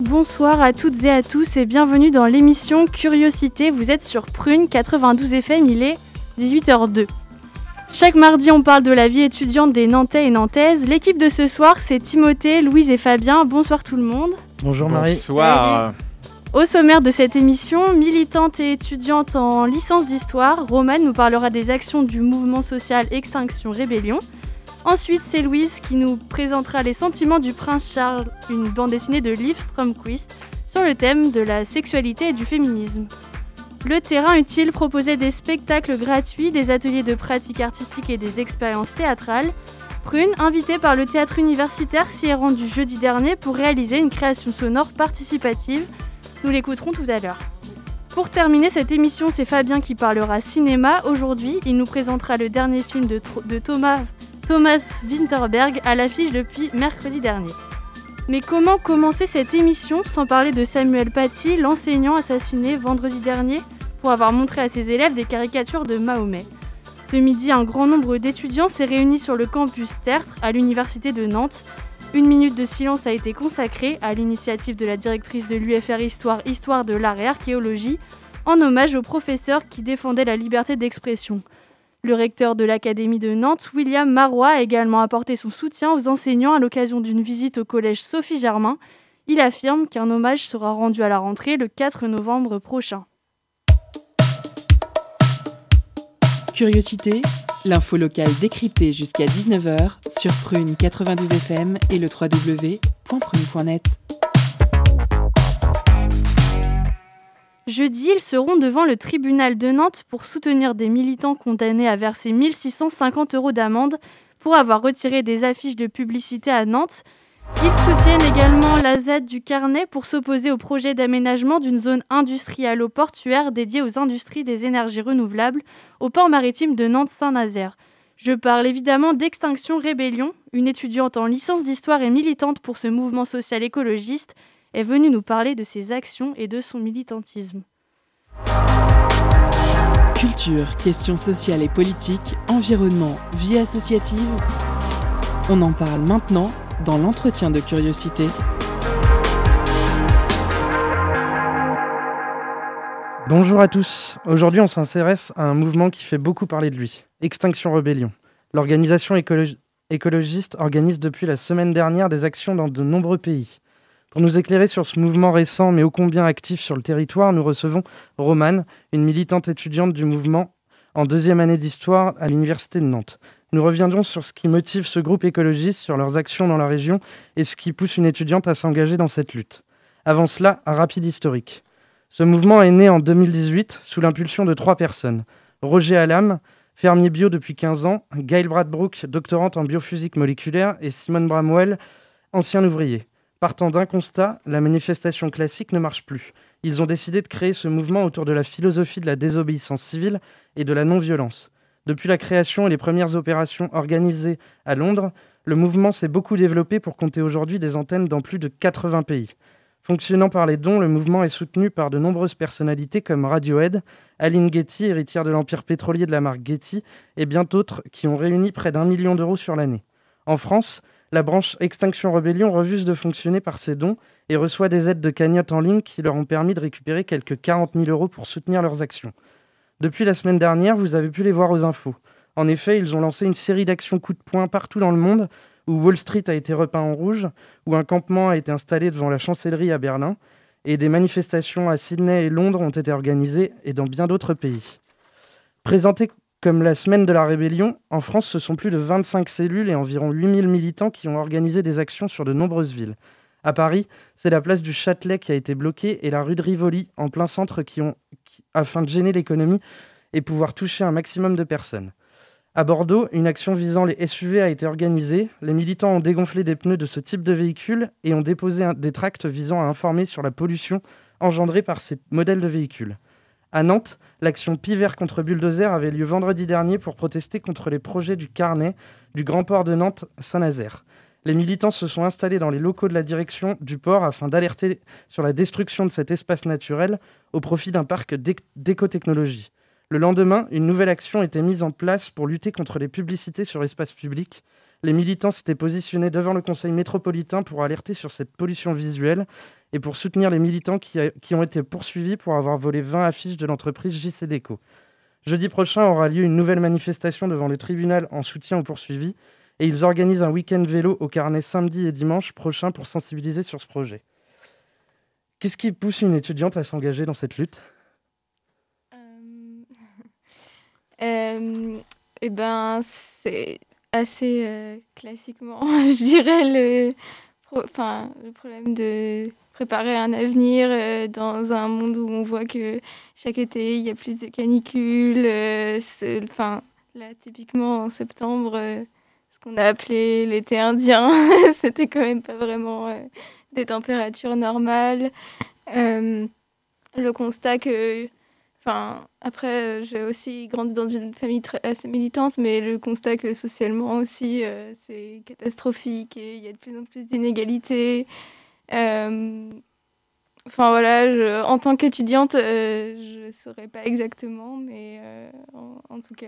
Bonsoir à toutes et à tous et bienvenue dans l'émission Curiosité. Vous êtes sur Prune 92 FM, il est 18h02. Chaque mardi, on parle de la vie étudiante des Nantais et Nantaises. L'équipe de ce soir, c'est Timothée, Louise et Fabien. Bonsoir tout le monde. Bonjour Marie. Bonsoir. Au sommaire de cette émission, militante et étudiante en licence d'histoire, Romane nous parlera des actions du mouvement social Extinction Rébellion. Ensuite, c'est Louise qui nous présentera Les sentiments du prince Charles, une bande dessinée de Liv Stromquist sur le thème de la sexualité et du féminisme. Le terrain utile proposait des spectacles gratuits, des ateliers de pratique artistique et des expériences théâtrales. Prune, invitée par le théâtre universitaire, s'y est rendue jeudi dernier pour réaliser une création sonore participative. Nous l'écouterons tout à l'heure. Pour terminer cette émission, c'est Fabien qui parlera cinéma. Aujourd'hui, il nous présentera le dernier film de, de Thomas Thomas Winterberg à l'affiche depuis mercredi dernier. Mais comment commencer cette émission sans parler de Samuel Paty, l'enseignant assassiné vendredi dernier pour avoir montré à ses élèves des caricatures de Mahomet? Ce midi, un grand nombre d'étudiants s'est réuni sur le campus Tertre à l'université de Nantes. Une minute de silence a été consacrée à l'initiative de la directrice de l'UFR Histoire, Histoire de l'art et archéologie, en hommage aux professeurs qui défendaient la liberté d'expression. Le recteur de l'Académie de Nantes, William Marois, a également apporté son soutien aux enseignants à l'occasion d'une visite au collège Sophie Germain. Il affirme qu'un hommage sera rendu à la rentrée le 4 novembre prochain. Curiosité, l'info locale décryptée jusqu'à 19h sur Prune 92 FM et le www.prune.net. Jeudi, ils seront devant le tribunal de Nantes pour soutenir des militants condamnés à verser 1650 euros d'amende pour avoir retiré des affiches de publicité à Nantes. Ils soutiennent également la Z du Carnet pour s'opposer au projet d'aménagement d'une zone industrielle portuaire dédiée aux industries des énergies renouvelables au port maritime de Nantes-Saint-Nazaire. Je parle évidemment d'Extinction Rébellion, une étudiante en licence d'histoire et militante pour ce mouvement social écologiste est venu nous parler de ses actions et de son militantisme. Culture, questions sociales et politiques, environnement, vie associative. On en parle maintenant dans l'entretien de curiosité. Bonjour à tous. Aujourd'hui, on s'intéresse à un mouvement qui fait beaucoup parler de lui, Extinction Rebellion. L'organisation écologiste organise depuis la semaine dernière des actions dans de nombreux pays. Pour nous éclairer sur ce mouvement récent mais ô combien actif sur le territoire, nous recevons Romane, une militante étudiante du mouvement en deuxième année d'histoire à l'Université de Nantes. Nous reviendrons sur ce qui motive ce groupe écologiste, sur leurs actions dans la région et ce qui pousse une étudiante à s'engager dans cette lutte. Avant cela, un rapide historique. Ce mouvement est né en 2018 sous l'impulsion de trois personnes. Roger Alam, fermier bio depuis 15 ans, Gail Bradbrook, doctorante en biophysique moléculaire, et Simone Bramwell, ancien ouvrier. Partant d'un constat, la manifestation classique ne marche plus. Ils ont décidé de créer ce mouvement autour de la philosophie de la désobéissance civile et de la non-violence. Depuis la création et les premières opérations organisées à Londres, le mouvement s'est beaucoup développé pour compter aujourd'hui des antennes dans plus de 80 pays. Fonctionnant par les dons, le mouvement est soutenu par de nombreuses personnalités comme Radiohead, Aline Getty, héritière de l'empire pétrolier de la marque Getty, et bien d'autres qui ont réuni près d'un million d'euros sur l'année. En France, la branche Extinction Rebellion refuse de fonctionner par ses dons et reçoit des aides de cagnotte en ligne qui leur ont permis de récupérer quelques 40 000 euros pour soutenir leurs actions. Depuis la semaine dernière, vous avez pu les voir aux infos. En effet, ils ont lancé une série d'actions coup de poing partout dans le monde, où Wall Street a été repeint en rouge, où un campement a été installé devant la chancellerie à Berlin, et des manifestations à Sydney et Londres ont été organisées, et dans bien d'autres pays. Comme la semaine de la rébellion, en France, ce sont plus de 25 cellules et environ 8000 militants qui ont organisé des actions sur de nombreuses villes. À Paris, c'est la place du Châtelet qui a été bloquée et la rue de Rivoli, en plein centre, afin de gêner l'économie et pouvoir toucher un maximum de personnes. À Bordeaux, une action visant les SUV a été organisée. Les militants ont dégonflé des pneus de ce type de véhicule et ont déposé des tracts visant à informer sur la pollution engendrée par ces modèles de véhicules. À Nantes, l'action Pivert contre Bulldozer avait lieu vendredi dernier pour protester contre les projets du Carnet du Grand Port de Nantes-Saint-Nazaire. Les militants se sont installés dans les locaux de la direction du port afin d'alerter sur la destruction de cet espace naturel au profit d'un parc d'écotechnologie. Le lendemain, une nouvelle action était mise en place pour lutter contre les publicités sur l'espace public. Les militants s'étaient positionnés devant le conseil métropolitain pour alerter sur cette pollution visuelle et pour soutenir les militants qui, qui, ont été poursuivis pour avoir volé 20 affiches de l'entreprise JCDECO. Jeudi prochain aura lieu une nouvelle manifestation devant le tribunal en soutien aux poursuivis et ils organisent un week-end vélo au carnet samedi et dimanche prochain pour sensibiliser sur ce projet. Qu'est-ce qui pousse une étudiante à s'engager dans cette lutte? Euh... euh, Eh ben, c'est assez euh, classiquement, je dirais, le, enfin, le problème de préparer un avenir euh, dans un monde où on voit que chaque été, il y a plus de canicules. Euh, enfin, là, typiquement, en septembre, euh, ce qu'on a appelé l'été indien, c'était quand même pas vraiment des températures normales. le constat que Enfin, après, j'ai aussi grandi dans une famille assez militante, mais le constat que socialement aussi, c'est catastrophique et il y a de plus en plus d'inégalités. Euh, enfin voilà, en tant qu'étudiante, euh, je ne saurais pas exactement, mais euh, en, tout cas,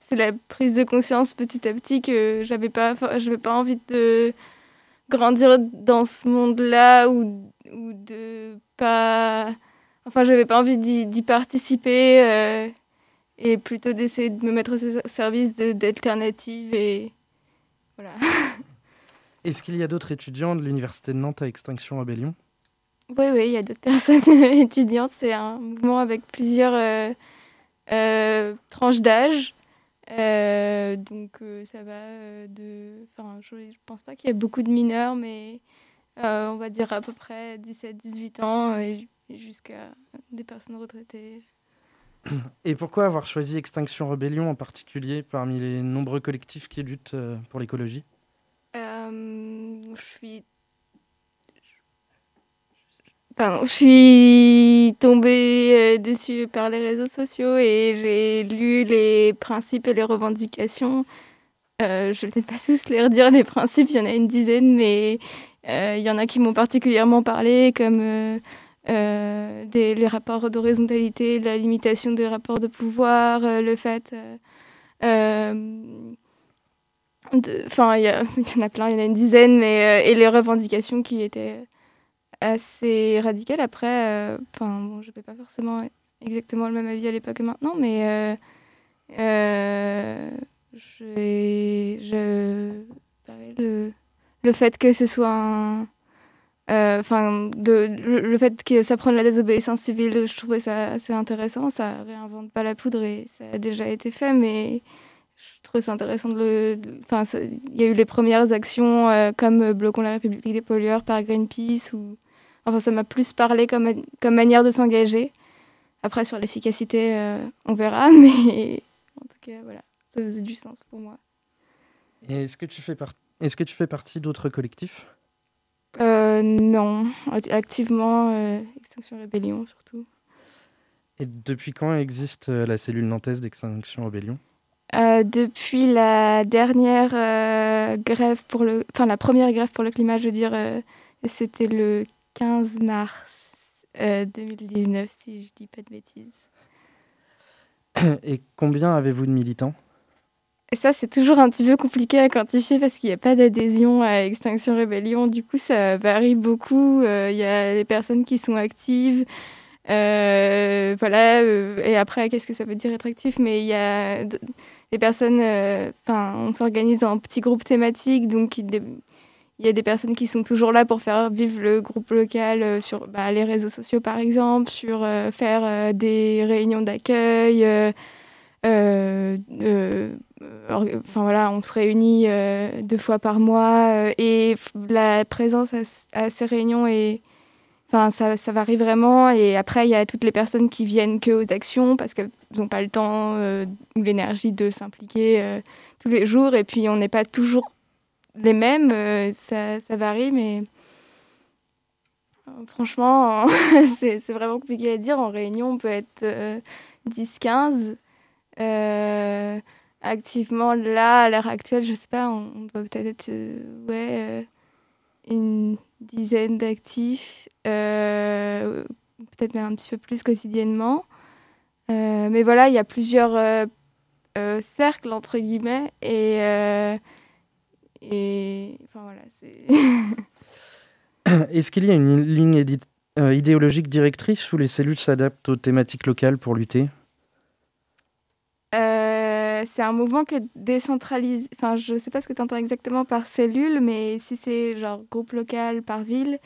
c'est la prise de conscience petit à petit que j'avais pas, pas envie de grandir dans ce monde-là ou, ou de pas, enfin, j'avais pas envie d'y participer et plutôt d'essayer de me mettre au service d'alternatives et voilà. Est-ce qu'il y a d'autres étudiants de l'Université de Nantes à Extinction Rebellion? Oui, oui, il y a d'autres personnes étudiantes. C'est un mouvement avec plusieurs euh, euh, tranches d'âge. Euh, donc ça va de... Enfin, je ne pense pas qu'il y ait beaucoup de mineurs, mais on va dire à peu près 17-18 ans jusqu'à des personnes retraitées. Et pourquoi avoir choisi Extinction Rebellion en particulier parmi les nombreux collectifs qui luttent pour l'écologie? Je suis. Pardon, je suis tombée euh, dessus par les réseaux sociaux et j'ai lu les principes et les revendications. Euh, je vais peut-être pas tous les redire, les principes, il y en a une dizaine, mais il y en a qui m'ont particulièrement parlé, comme les rapports d'horizontalité, la limitation des rapports de pouvoir, le fait Enfin, il y, en a plein, il y en a une dizaine, mais euh, et les revendications qui étaient assez radicales. Après, euh, enfin, bon, je n'avais pas forcément exactement le même avis à l'époque que maintenant, mais euh, je, le, le fait que ce soit un, enfin, de, le, fait que ça prenne la désobéissance civile, je trouvais ça assez intéressant. Ça réinvente pas la poudre et ça a déjà été fait, mais je trouve ça intéressant de le. Enfin, il y a eu les premières actions euh, comme Bloquons la République des pollueurs par Greenpeace. Ou... Enfin, ça m'a plus parlé comme, comme manière de s'engager. Après, sur l'efficacité, euh, on verra, mais en tout cas, voilà, ça faisait du sens pour moi. Est-ce que tu fais, est-ce que tu fais partie d'autres collectifs? Euh, Non, activement, Extinction Rébellion surtout. Et depuis quand existe la cellule nantaise d'Extinction Rébellion? Euh, depuis la dernière euh, grève pour le, enfin la première grève pour le climat, je veux dire, euh, c'était le 15 mars 2019, si je dis pas de bêtises. Et combien avez-vous de militants? Et ça, c'est toujours un petit peu compliqué à quantifier parce qu'il n'y a pas d'adhésion à Extinction Rébellion. Du coup, ça varie beaucoup. Il y a des personnes qui sont actives. Voilà. et après, qu'est-ce que ça veut dire être Mais il y a les personnes, euh, enfin, on s'organise en petits groupes thématiques, donc il y a des personnes qui sont toujours là pour faire vivre le groupe local euh, sur bah, les réseaux sociaux par exemple, sur euh, faire des réunions d'accueil. enfin voilà, on se réunit deux fois par mois et la présence à, ces réunions est, Enfin, ça, varie vraiment. Et après, il y a toutes les personnes qui viennent que aux actions parce qu'elles n'ont pas le temps ou l'énergie de s'impliquer tous les jours. Et puis, on n'est pas toujours les mêmes. ça, ça, varie, mais franchement, c'est vraiment compliqué à dire. En réunion, on peut être 10-15. Euh, activement, là, à l'heure actuelle, je sais pas, on, doit peut-être être, euh, ouais, euh, une dizaine d'actifs, peut-être même un petit peu plus quotidiennement. mais voilà, il y a plusieurs cercles, entre guillemets, et, et enfin voilà, c'est... Est-ce qu'il y a une ligne idéologique directrice où les cellules s'adaptent aux thématiques locales pour lutter? C'est un mouvement qui est décentralisé. Enfin, je ne sais pas ce que tu entends exactement par cellule, mais si c'est genre groupe local par ville,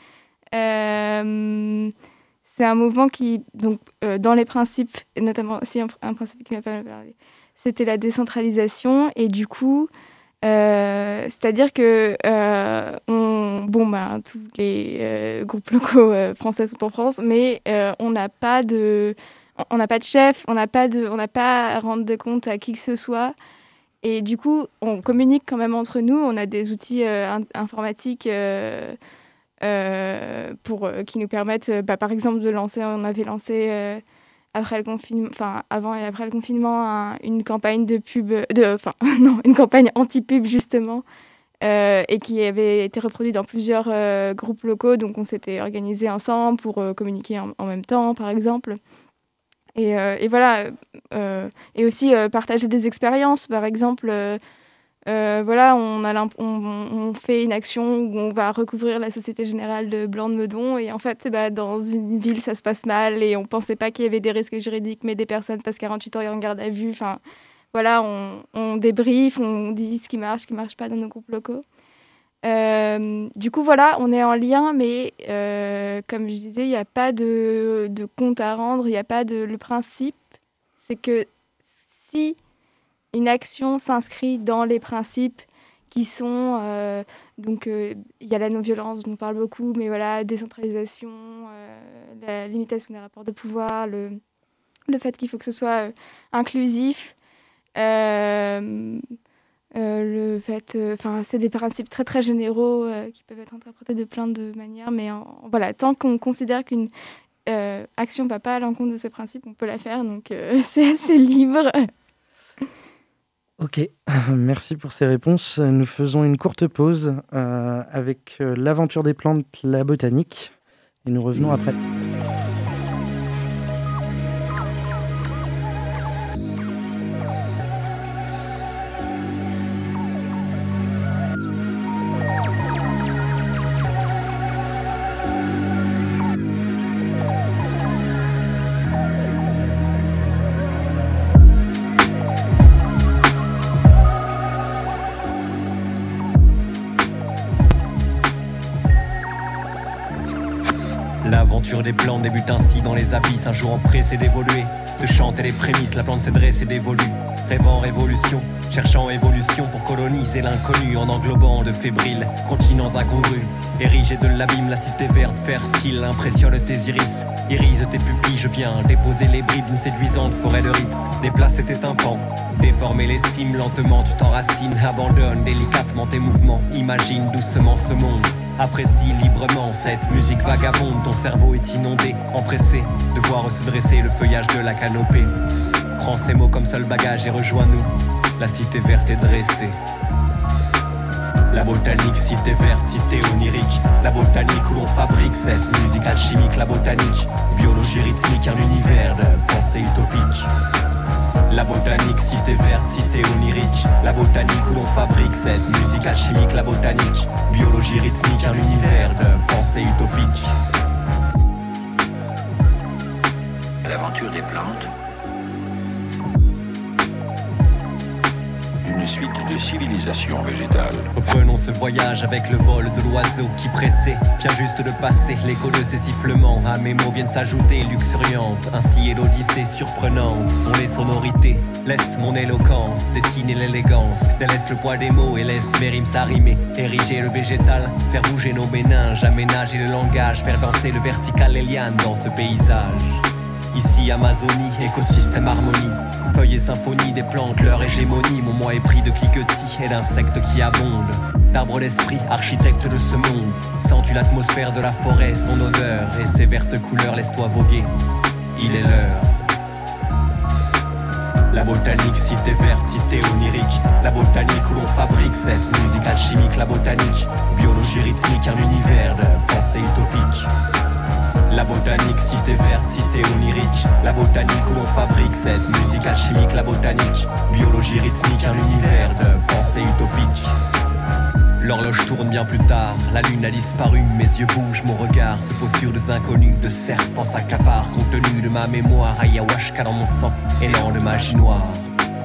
euh, c'est un mouvement qui, donc, euh, dans les principes, notamment aussi un, principe qui m'a pas parlé, c'était la décentralisation. Et du coup, euh, c'est-à-dire que on, bon, ben, tous les groupes locaux français sont en France, mais on n'a pas de on n'a pas de chef, on n'a pas, de, on n'a pas à rendre de compte à qui que ce soit. Et du coup, on communique quand même entre nous. On a des outils euh, informatiques euh, euh, pour, qui nous permettent, bah, par exemple, de lancer. On avait lancé après le confinement, enfin avant et après le confinement, une campagne de pub, de, enfin non, une campagne anti-pub justement, et qui avait été reproduite dans plusieurs groupes locaux. Donc, on s'était organisé ensemble pour communiquer en, même temps, par exemple. Euh, et, voilà, euh, et aussi euh, partager des expériences. Par exemple, voilà, on, fait une action où on va recouvrir la Société Générale de Blanc de Meudon. Et en fait, bah, dans une ville, ça se passe mal et on pensait pas qu'il y avait des risques juridiques, mais des personnes passent 48 heures en garde à vue. Enfin, voilà, on, on débriefe, on dit ce qui marche, ce qui marche pas dans nos groupes locaux. Euh, du coup, voilà, on est en lien, mais euh, comme je disais, il n'y a pas de, compte à rendre, il n'y a pas de. Le principe, c'est que si une action s'inscrit dans les principes qui sont. Euh, donc, il y a la non-violence dont on parle beaucoup, mais voilà, décentralisation, la limitation des rapports de pouvoir, le fait qu'il faut que ce soit inclusif. Euh, le fait, euh, enfin, c'est des principes très très généraux euh, qui peuvent être interprétés de plein de manières, mais voilà, tant qu'on considère qu'une action ne va pas à l'encontre de ces principes, on peut la faire, donc c'est assez libre. Ok, merci pour ces réponses. Nous faisons une courte pause avec l'aventure des plantes, la botanique, et nous revenons après. Des plantes débute ainsi dans les abysses, un jour en pressé d'évoluer, de chanter les prémices, la plante s'est dressée d'évolu, rêvant révolution, cherchant évolution pour coloniser l'inconnu en englobant de fébriles continents incongrus. Érigé de l'abîme, la cité verte fertile impressionne tes iris, irise tes pupilles, je viens déposer les bribes d'une séduisante forêt de rythme, déplacer tes tympans, déformer les cimes lentement, tu t'enracines, abandonne délicatement tes mouvements, imagine doucement ce monde Apprécie librement cette musique vagabonde, ton cerveau est inondé, empressé de voir se dresser le feuillage de la canopée. Prends ces mots comme seul bagage et rejoins-nous, la cité verte est dressée. La botanique, cité verte, cité onirique. La botanique où l'on fabrique cette musique alchimique. La botanique, biologie rythmique, un univers de pensée utopique. La botanique, cité verte, cité onirique. La botanique où l'on fabrique cette musique alchimique. La botanique, biologie rythmique, un univers de pensée utopique. L'aventure des plantes. Suite de civilisations végétales. Reprenons ce voyage avec le vol de l'oiseau qui pressait, vient juste de passer l'écho de ses sifflements. À mes mots viennent s'ajouter luxuriantes, ainsi est l'odyssée surprenante. Sont les sonorités, laisse mon éloquence dessiner l'élégance, délaisse le poids des mots et laisse mes rimes s'arrimer. Ériger le végétal, faire bouger nos méninges, aménager le langage, faire danser le vertical, lianes dans ce paysage. Ici Amazonie, écosystème harmonie. Feuilles et symphonie des plantes, leur hégémonie Mon moi est pris de cliquetis et d'insectes qui abondent. D'arbres d'esprit, architecte de ce monde. Sens-tu l'atmosphère de la forêt, son odeur Et ses vertes couleurs, laisse-toi voguer. Il est l'heure. La botanique, cité verte, cité onirique. La botanique où l'on fabrique cette musique alchimique La botanique, biologie rythmique, un univers de pensée utopique la botanique, cité verte, cité onirique. La botanique où l'on fabrique cette musique alchimique. La botanique, biologie rythmique, un univers de pensée utopique. L'horloge tourne bien plus tard, la lune a disparu, mes yeux bougent, mon regard se pose sur des inconnus, de serpents s'accaparent, contenu de ma mémoire, ayahuasca dans mon sang, élan de magie noire.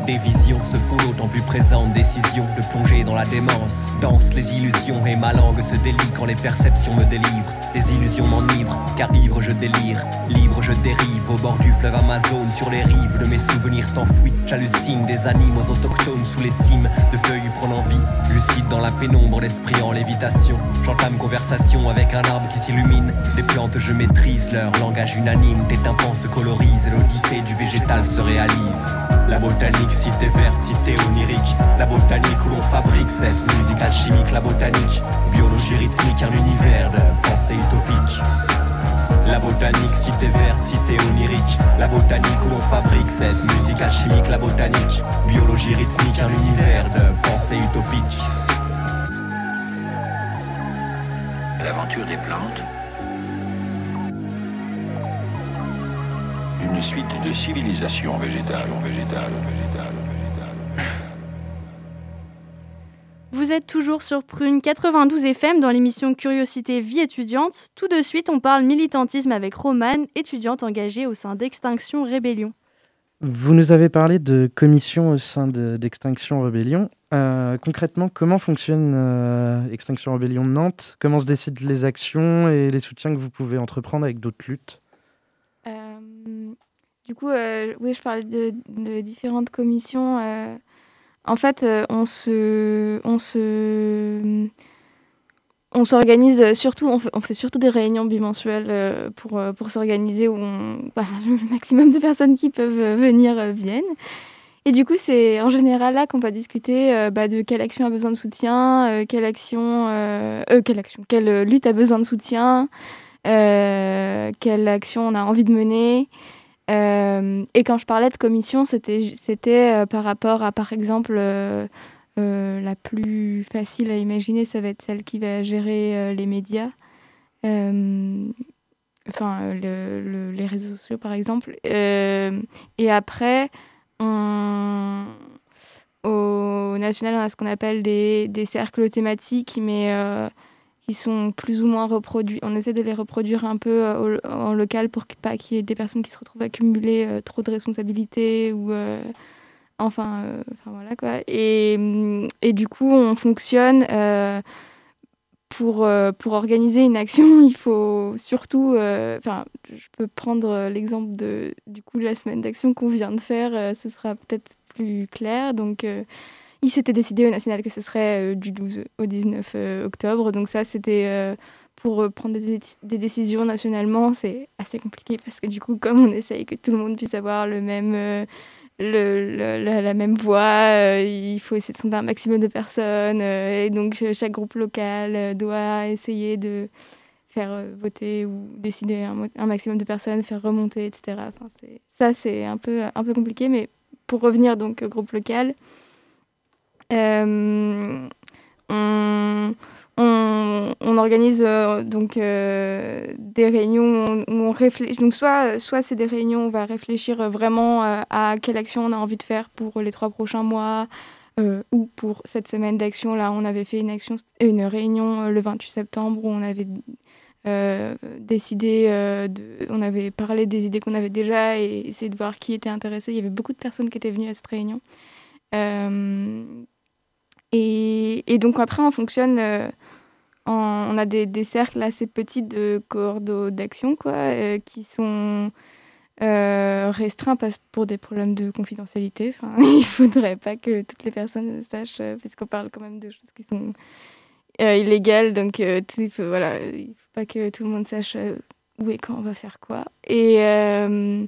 Des visions se font d'autant plus présentes, décision de plonger dans la démence. Danse les illusions et ma langue se délie quand les perceptions me délivrent. Les illusions m'enivrent, car ivre je délire, libre je dérive au bord du fleuve Amazon, sur les rives de mes souvenirs t'enfouis. J'hallucine des animaux autochtones sous les cimes de feuilles prenant vie, lucide dans la pénombre, l'esprit en lévitation. J'entame conversation avec un arbre qui s'illumine. Des plantes je maîtrise leur langage unanime, des tympans se colorisent et l'odyssée du végétal se réalise. La botanique, cité verte, cité onirique. La botanique où l'on fabrique cette musique alchimique. La botanique, biologie rythmique, un univers de pensée utopique. La botanique, cité verte, cité onirique. La botanique où l'on fabrique cette musique alchimique. La botanique, biologie rythmique, un univers de pensée utopique. L'aventure des plantes. Une suite de civilisations végétales, végétales, végétales, végétales. Vous êtes toujours sur Prune 92 FM dans l'émission Curiosité Vie étudiante. Tout de suite, on parle militantisme avec Romane, étudiante engagée au sein d'Extinction Rébellion. Vous nous avez parlé de commission au sein de- d'Extinction Rébellion. Euh, concrètement, comment fonctionne euh, Extinction Rébellion de Nantes? Comment se décident les actions et les soutiens que vous pouvez entreprendre avec d'autres luttes? Euh, du coup, euh, oui, je parlais de, différentes commissions. euh. en fait, euh, on se, on se, on s'organise surtout, on fait, surtout des réunions bimensuelles pour, pour s'organiser où bah, le maximum de personnes qui peuvent venir viennent. Et du coup, c'est en général là qu'on va discuter bah, de quelle action a besoin de soutien, quelle action, euh, quelle action, quelle lutte a besoin de soutien, quelle action on a envie de mener. Euh, et quand je parlais de commission, c'était euh, par rapport à, par exemple, euh, la plus facile à imaginer, ça va être celle qui va gérer les médias. Enfin, le- le- les réseaux sociaux, par exemple. Et après, au national, on a ce qu'on appelle des, des cercles thématiques, mais qui sont plus ou moins reproduits. On essaie de les reproduire un peu euh, en local pour qu'il- pas qu'il y ait des personnes qui se retrouvent à cumuler euh, trop de responsabilités ou euh, enfin, voilà quoi. Et, et du coup, on fonctionne. pour, pour organiser une action, il faut surtout, enfin, je peux prendre l'exemple de du coup la semaine d'action qu'on vient de faire, ce sera peut-être plus clair. Donc, il s'était décidé au national que ce serait euh, du 12 au 19 euh, octobre. Donc ça, c'était euh, pour prendre des, dé- des décisions nationalement, c'est assez compliqué parce que du coup, comme on essaye que tout le monde puisse avoir la, même voix, il faut essayer de sonder un maximum de personnes. et donc, ch- chaque groupe local doit essayer de faire voter ou décider un, maximum de personnes, faire remonter, etc. Ça, c'est un peu, un peu compliqué, mais pour revenir donc au groupe local, euh, on, organise euh, donc euh, des réunions où on réfléchit. Donc soit, soit c'est des réunions où on va réfléchir vraiment à quelle action on a envie de faire pour les trois prochains mois. ou pour cette semaine d'action, là, on avait fait une, réunion le 28 septembre où on avait décidé, on avait parlé des idées qu'on avait déjà et essayé de voir qui était intéressé. Il y avait beaucoup de personnes qui étaient venues à cette réunion. Et, donc après, on fonctionne, on a des, cercles assez petits de cohortes d'action, quoi, qui sont restreints pour des problèmes de confidentialité. Enfin, il faudrait pas que toutes les personnes sachent, puisqu'on parle quand même de choses qui sont illégales, donc voilà, il faut pas que tout le monde sache où et quand on va faire quoi. Et, euh,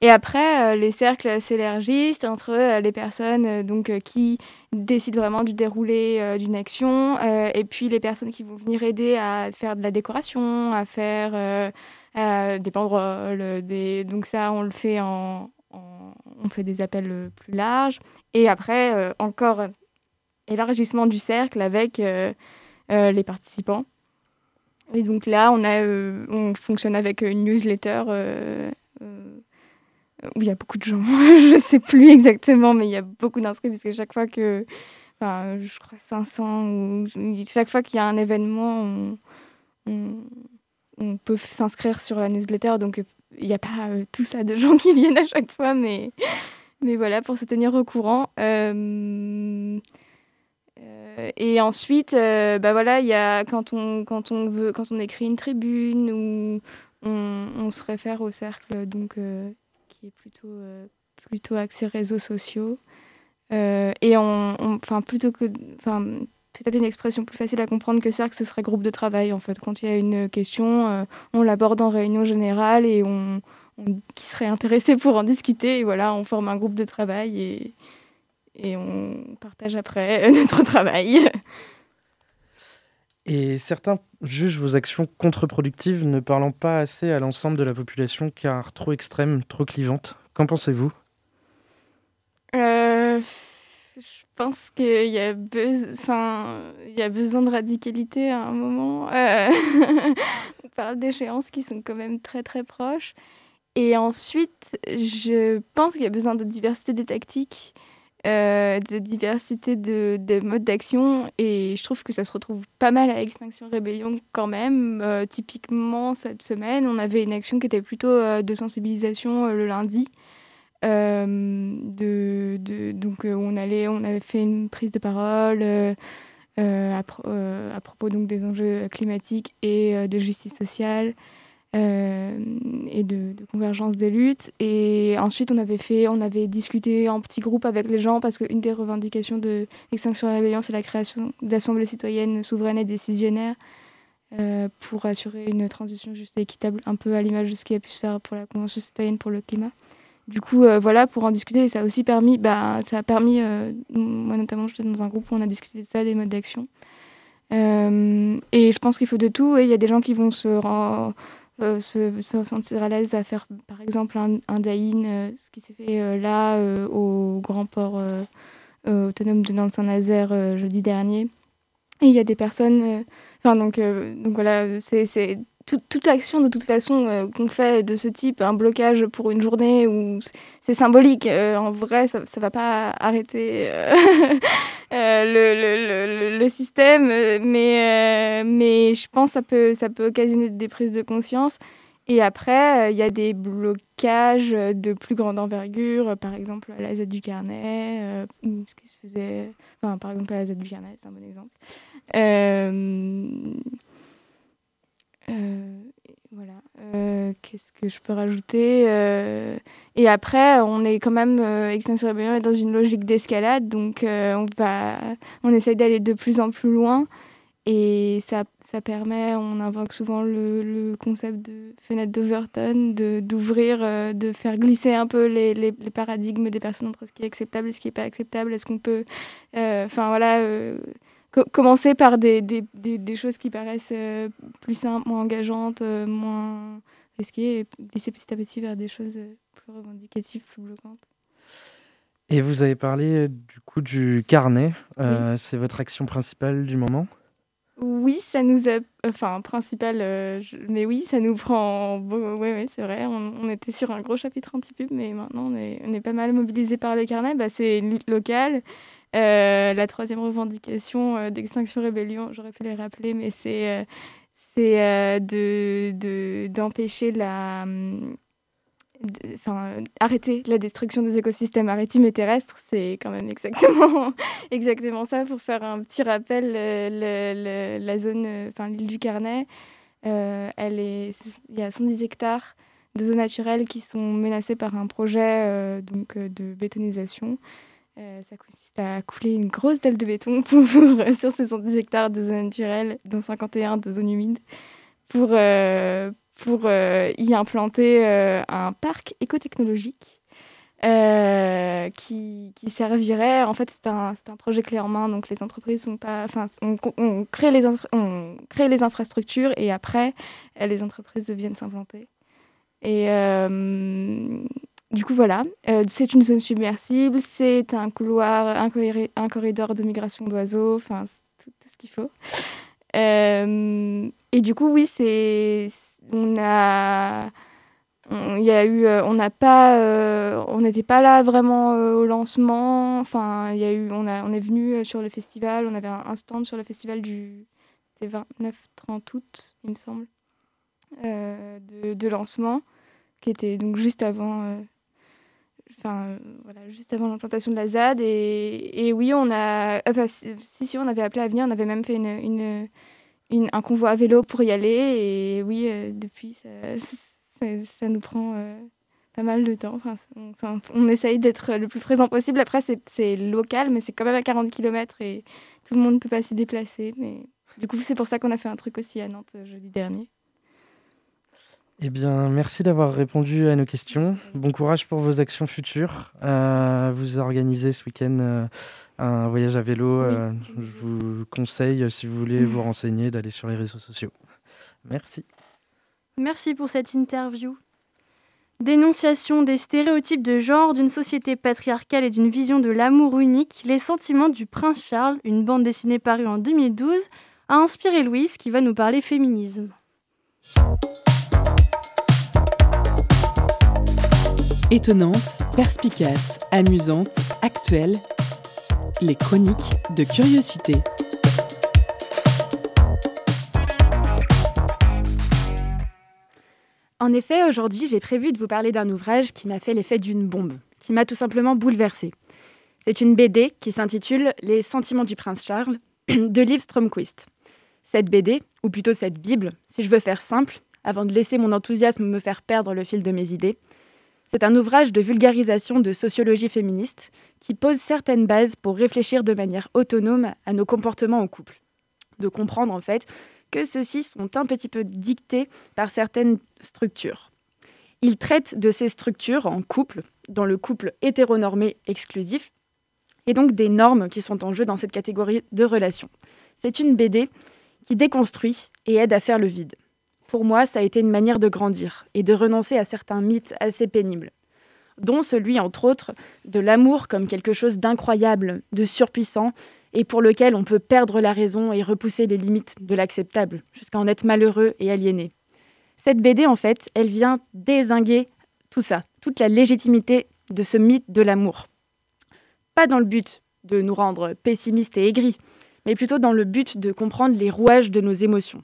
et après, euh, les cercles s'élargissent entre euh, les personnes donc, qui décident vraiment du déroulé d'une action et puis les personnes qui vont venir aider à faire de la décoration, à faire des banderoles. Donc ça, on le fait en, On fait des appels plus larges. Et après, encore élargissement du cercle avec les participants. Et donc là, on, a, euh, on fonctionne avec une newsletter euh, euh, où il y a beaucoup de gens. je ne sais plus exactement, mais il y a beaucoup d'inscrits parce que chaque fois que, enfin, je crois 500, ou chaque fois qu'il y a un événement, on, peut s'inscrire sur la newsletter. Donc il n'y a pas tout ça de gens qui viennent à chaque fois, mais, mais voilà, pour se tenir au courant. Euh, et ensuite, euh, bah voilà, il y a quand on, quand on veut, quand on écrit une tribune ou on, on se réfère au cercle donc euh, qui est plutôt plutôt axé réseaux sociaux. et on, enfin plutôt que, enfin peut-être une expression plus facile à comprendre que cercle, ce serait groupe de travail en fait. Quand il y a une question, on l'aborde en réunion générale et on, on, qui serait intéressé pour en discuter. Et voilà, on forme un groupe de travail et et on partage après notre travail. Et certains jugent vos actions contre-productives, ne parlant pas assez à l'ensemble de la population car trop extrêmes, trop clivantes. Qu'en pensez-vous? Euh, Je pense qu'il y a besoin de radicalité à un moment. Euh, on parle d'échéances qui sont quand même très très proches. Et ensuite, je pense qu'il y a besoin de diversité des tactiques. Euh, de diversité de, modes d'action et je trouve que ça se retrouve pas mal à Extinction Rébellion quand même. Euh, typiquement, cette semaine, on avait une action qui était plutôt euh, de sensibilisation le lundi. de, de, donc on, allait, on avait fait une prise de parole à, à, propos donc, des enjeux climatiques et de justice sociale. Euh, et de, convergence des luttes. Et ensuite, on avait fait, on avait discuté en petits groupes avec les gens parce qu'une des revendications de Extinction Rébellion, c'est la création d'assemblées citoyennes souveraines et décisionnaires euh, pour assurer une transition juste et équitable, un peu à l'image de ce qui a pu se faire pour la Convention citoyenne pour le climat. Du coup, euh, voilà, pour en discuter, ça a aussi permis, bah, ça a permis, moi notamment, j'étais dans un groupe où on a discuté de ça, des modes d'action. et je pense qu'il faut de tout. Et il y a des gens qui vont se rendre euh, se, sentir à l'aise à faire par exemple un, un euh, ce qui s'est fait euh, là au grand port autonome de Nantes-Saint-Nazaire jeudi dernier. Et il y a des personnes, enfin donc, donc voilà, c'est toute action de toute façon euh, qu'on fait de ce type, un blocage pour une journée où c'est symbolique, euh, en vrai ça ne va pas arrêter euh, le, le, le, système, mais, mais je pense que ça peut, ça peut occasionner des prises de conscience. Et après, il y a des blocages de plus grande envergure, par exemple à la Z du Carnet, ou ce qui se faisait, enfin par exemple à la Z du Carnet, c'est un bon exemple. Euh, voilà. Euh, qu'est-ce que je peux rajouter euh, Et après, on est quand même, Extinction Rebellion est dans une logique d'escalade, donc on, va, on essaye d'aller de plus en plus loin. Et ça, ça permet, on invoque souvent le, le concept de fenêtre d'Overton, d'ouvrir, de, de, faire glisser un peu les, les, les, paradigmes des personnes entre ce qui est acceptable et ce qui n'est pas acceptable. Est-ce qu'on peut, enfin voilà, commencer par des, des, des, choses qui paraissent euh, plus simples, moins engageantes, euh, moins risquées, et glisser petit à petit vers des choses euh, plus revendicatives, plus bloquantes. Et vous avez parlé du coup du carnet. C'est votre action principale du moment? Oui, ça nous a. Enfin, principale, mais oui, ça nous prend. Oui, oui, c'est vrai. On, était sur un gros chapitre anti-pub, mais maintenant on est, on est pas mal mobilisé par le carnet. Bah, c'est une lutte locale. Euh, la troisième revendication euh, d'Extinction Rébellion, j'aurais pu les rappeler, mais c'est euh, de d'empêcher la, enfin, arrêter la destruction des écosystèmes maritimes et terrestres, c'est quand même exactement, exactement ça. Pour faire un petit rappel, la zone, enfin l'île du Carnet, elle est, il y a 110 hectares de zones naturelles qui sont menacées par un projet donc, de bétonisation. Ça consiste à couler une grosse dalle de béton pour, sur ces 110 hectares de zones naturelles, dont 51 de zones humides, pour, pour euh, y implanter euh, un parc écotechnologique euh, qui, qui, servirait. En fait, c'est un, un, projet clé en main, donc les entreprises sont pas. Enfin, on, on, crée les on crée les infrastructures et après, les entreprises viennent s'implanter. Et du coup, voilà, c'est une zone submersible, c'est un couloir, un, un, corridor de migration d'oiseaux, enfin, tout, tout, ce qu'il faut. et du coup, oui, c'est on a il y a eu euh, on n'a pas euh, on n'était pas là vraiment euh, au lancement. Enfin il y a eu on a on est venu sur le festival. On avait un, stand sur le festival du c'était 29 30 août il me semble de, de, lancement qui était donc juste avant voilà juste avant l'implantation de la ZAD et, oui on a si, si on avait appelé à venir on avait même fait un convoi à vélo pour y aller. Et oui, euh, depuis, ça, ça, nous prend euh, pas mal de temps. On, essaye d'être le plus présent possible. Après, c'est local, mais c'est quand même à 40 km et tout le monde ne peut pas s'y déplacer. Mais du coup, c'est pour ça qu'on a fait un truc aussi à Nantes euh, jeudi dernier. Eh bien, merci d'avoir répondu à nos questions. Bon courage pour vos actions futures. vous organisez ce week-end un voyage à vélo. Euh, je vous conseille, si vous voulez vous renseigner, d'aller sur les réseaux sociaux. Merci. Merci pour cette interview. Dénonciation des stéréotypes de genre d'une société patriarcale et d'une vision de l'amour unique, Les sentiments du prince Charles, une bande dessinée parue en 2012, a inspiré Louise qui va nous parler féminisme. Étonnante, perspicace, amusante, actuelle, les chroniques de curiosité. En effet, aujourd'hui, j'ai prévu de vous parler d'un ouvrage qui m'a fait l'effet d'une bombe, qui m'a tout simplement bouleversée. C'est une BD qui s'intitule Les sentiments du prince Charles de Liv Stromquist. Cette BD, ou plutôt cette Bible, si je veux faire simple, avant de laisser mon enthousiasme me faire perdre le fil de mes idées, c'est un ouvrage de vulgarisation de sociologie féministe qui pose certaines bases pour réfléchir de manière autonome à nos comportements en couple. De comprendre en fait que ceux-ci sont un petit peu dictés par certaines structures. Il traite de ces structures en couple, dans le couple hétéronormé exclusif, et donc des normes qui sont en jeu dans cette catégorie de relations. C'est une BD qui déconstruit et aide à faire le vide. Pour moi, ça a été une manière de grandir et de renoncer à certains mythes assez pénibles, dont celui, entre autres, de l'amour comme quelque chose d'incroyable, de surpuissant, et pour lequel on peut perdre la raison et repousser les limites de l'acceptable, jusqu'à en être malheureux et aliéné. Cette BD, en fait, elle vient désinguer tout ça, toute la légitimité de ce mythe de l'amour. Pas dans le but de nous rendre pessimistes et aigris, mais plutôt dans le but de comprendre les rouages de nos émotions.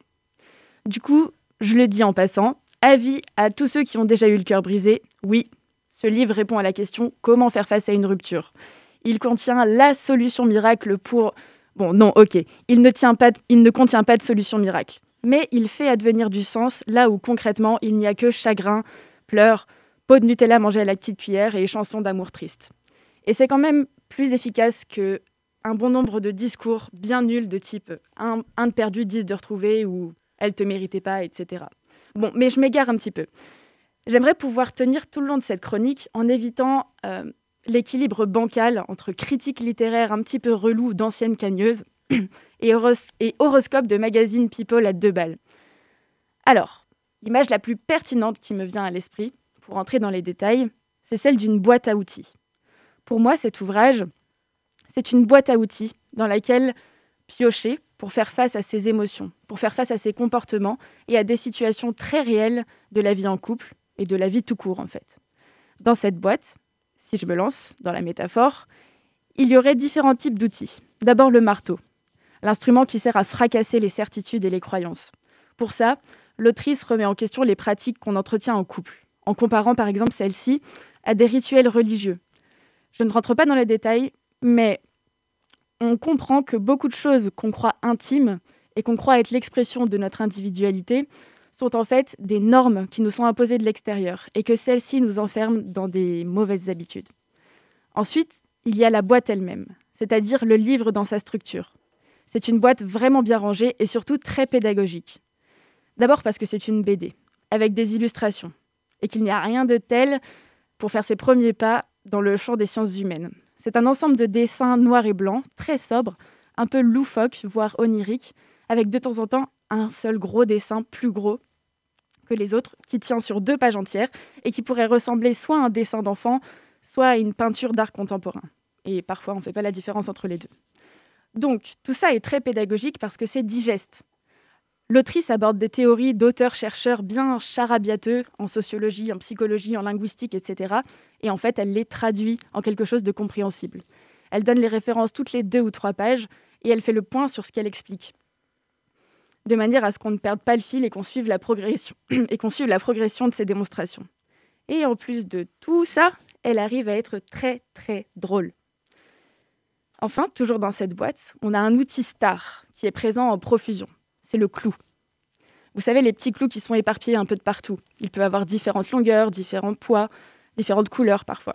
Du coup, je le dis en passant, avis à tous ceux qui ont déjà eu le cœur brisé, oui, ce livre répond à la question comment faire face à une rupture? Il contient la solution miracle pour... Bon, non, ok, il ne, contient pas de solution miracle, mais il fait advenir du sens là où concrètement il n'y a que chagrin, pleurs, pot de Nutella mangée à la petite cuillère et chansons d'amour triste. Et c'est quand même plus efficace que un bon nombre de discours bien nuls de type un, un de perdu, dix de retrouvé ou elle te méritait pas, etc. Bon, mais je m'égare un petit peu. J'aimerais pouvoir tenir tout le long de cette chronique en évitant euh, l'équilibre bancal entre critique littéraire un petit peu relou d'anciennes cagneuses et, et, horoscope de magazine People à deux balles. Alors, l'image la plus pertinente qui me vient à l'esprit, pour entrer dans les détails, c'est celle d'une boîte à outils. Pour moi, cet ouvrage, c'est une boîte à outils dans laquelle piocher pour faire face à ses émotions, pour faire face à ses comportements et à des situations très réelles de la vie en couple et de la vie tout court en fait. Dans cette boîte, si je me lance dans la métaphore, il y aurait différents types d'outils. D'abord le marteau, l'instrument qui sert à fracasser les certitudes et les croyances. Pour ça, l'autrice remet en question les pratiques qu'on entretient en couple, en comparant par exemple celle-ci à des rituels religieux. Je ne rentre pas dans les détails, mais on comprend que beaucoup de choses qu'on croit intimes et qu'on croit être l'expression de notre individualité sont en fait des normes qui nous sont imposées de l'extérieur et que celles-ci nous enferment dans des mauvaises habitudes. Ensuite, il y a la boîte elle-même, c'est-à-dire le livre dans sa structure. C'est une boîte vraiment bien rangée et surtout très pédagogique. D'abord parce que c'est une BD, avec des illustrations, et qu'il n'y a rien de tel pour faire ses premiers pas dans le champ des sciences humaines. C'est un ensemble de dessins noirs et blancs, très sobres, un peu loufoques, voire oniriques, avec de temps en temps un seul gros dessin plus gros que les autres, qui tient sur deux pages entières et qui pourrait ressembler soit à un dessin d'enfant, soit à une peinture d'art contemporain. Et parfois, on ne fait pas la différence entre les deux. Donc, tout ça est très pédagogique parce que c'est digeste. L'autrice aborde des théories d'auteurs-chercheurs bien charabiateux en sociologie, en psychologie, en linguistique, etc. Et en fait, elle les traduit en quelque chose de compréhensible. Elle donne les références toutes les deux ou trois pages et elle fait le point sur ce qu'elle explique. De manière à ce qu'on ne perde pas le fil et qu'on suive la progression de ses démonstrations. Et en plus de tout ça, elle arrive à être très très drôle. Enfin, toujours dans cette boîte, on a un outil star qui est présent en profusion c'est le clou. Vous savez, les petits clous qui sont éparpillés un peu de partout. Ils peuvent avoir différentes longueurs, différents poids, différentes couleurs parfois.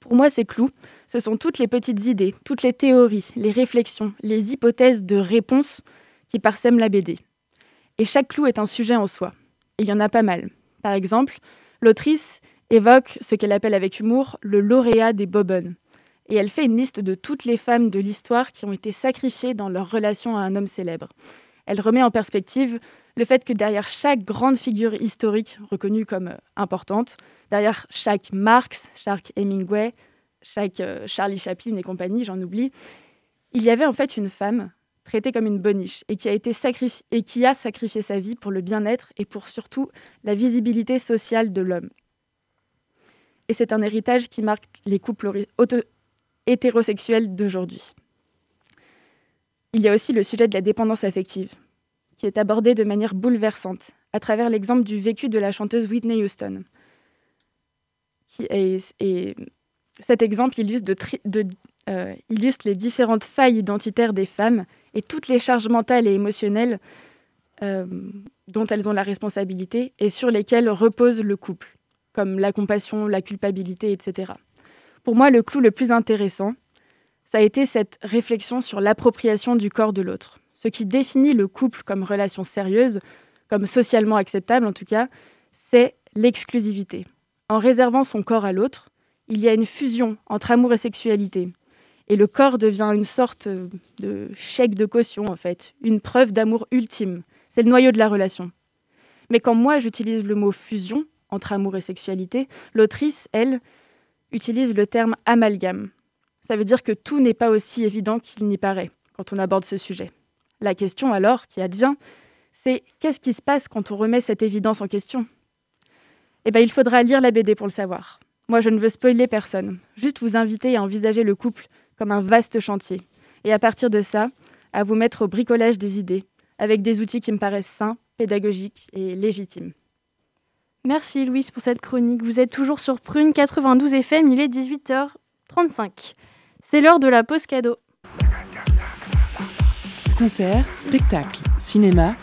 Pour moi, ces clous, ce sont toutes les petites idées, toutes les théories, les réflexions, les hypothèses de réponse qui parsèment la BD. Et chaque clou est un sujet en soi. Et il y en a pas mal. Par exemple, l'autrice évoque ce qu'elle appelle avec humour le lauréat des Bobonnes. Et elle fait une liste de toutes les femmes de l'histoire qui ont été sacrifiées dans leur relation à un homme célèbre elle remet en perspective le fait que derrière chaque grande figure historique reconnue comme euh, importante, derrière chaque Marx, chaque Hemingway, chaque euh, Charlie Chaplin et compagnie, j'en oublie, il y avait en fait une femme traitée comme une boniche et qui a été et qui a sacrifié sa vie pour le bien-être et pour surtout la visibilité sociale de l'homme. Et c'est un héritage qui marque les couples hétérosexuels d'aujourd'hui. Il y a aussi le sujet de la dépendance affective, qui est abordé de manière bouleversante à travers l'exemple du vécu de la chanteuse Whitney Houston. et cet exemple euh, illustre, les différentes failles identitaires des femmes et toutes les charges mentales et émotionnelles euh, dont elles ont la responsabilité et sur lesquelles repose le couple, comme la compassion, la culpabilité, etc. Pour moi, le clou le plus intéressant, ça a été cette réflexion sur l'appropriation du corps de l'autre. Ce qui définit le couple comme relation sérieuse, comme socialement acceptable en tout cas, c'est l'exclusivité. En réservant son corps à l'autre, il y a une fusion entre amour et sexualité. Et le corps devient une sorte de chèque de caution, en fait, une preuve d'amour ultime. C'est le noyau de la relation. Mais quand moi j'utilise le mot fusion entre amour et sexualité, l'autrice, elle, utilise le terme amalgame. Ça veut dire que tout n'est pas aussi évident qu'il n'y paraît quand on aborde ce sujet. La question alors qui advient, c'est qu'est-ce qui se passe quand on remet cette évidence en question? Eh bien, il faudra lire la BD pour le savoir. Moi, je ne veux spoiler personne, juste vous inviter à envisager le couple comme un vaste chantier. Et à partir de ça, à vous mettre au bricolage des idées, avec des outils qui me paraissent sains, pédagogiques et légitimes. Merci Louise pour cette chronique. Vous êtes toujours sur Prune 92 FM, il est 18h35. C'est l'heure de la pause cadeau. Concert, spectacle, cinéma.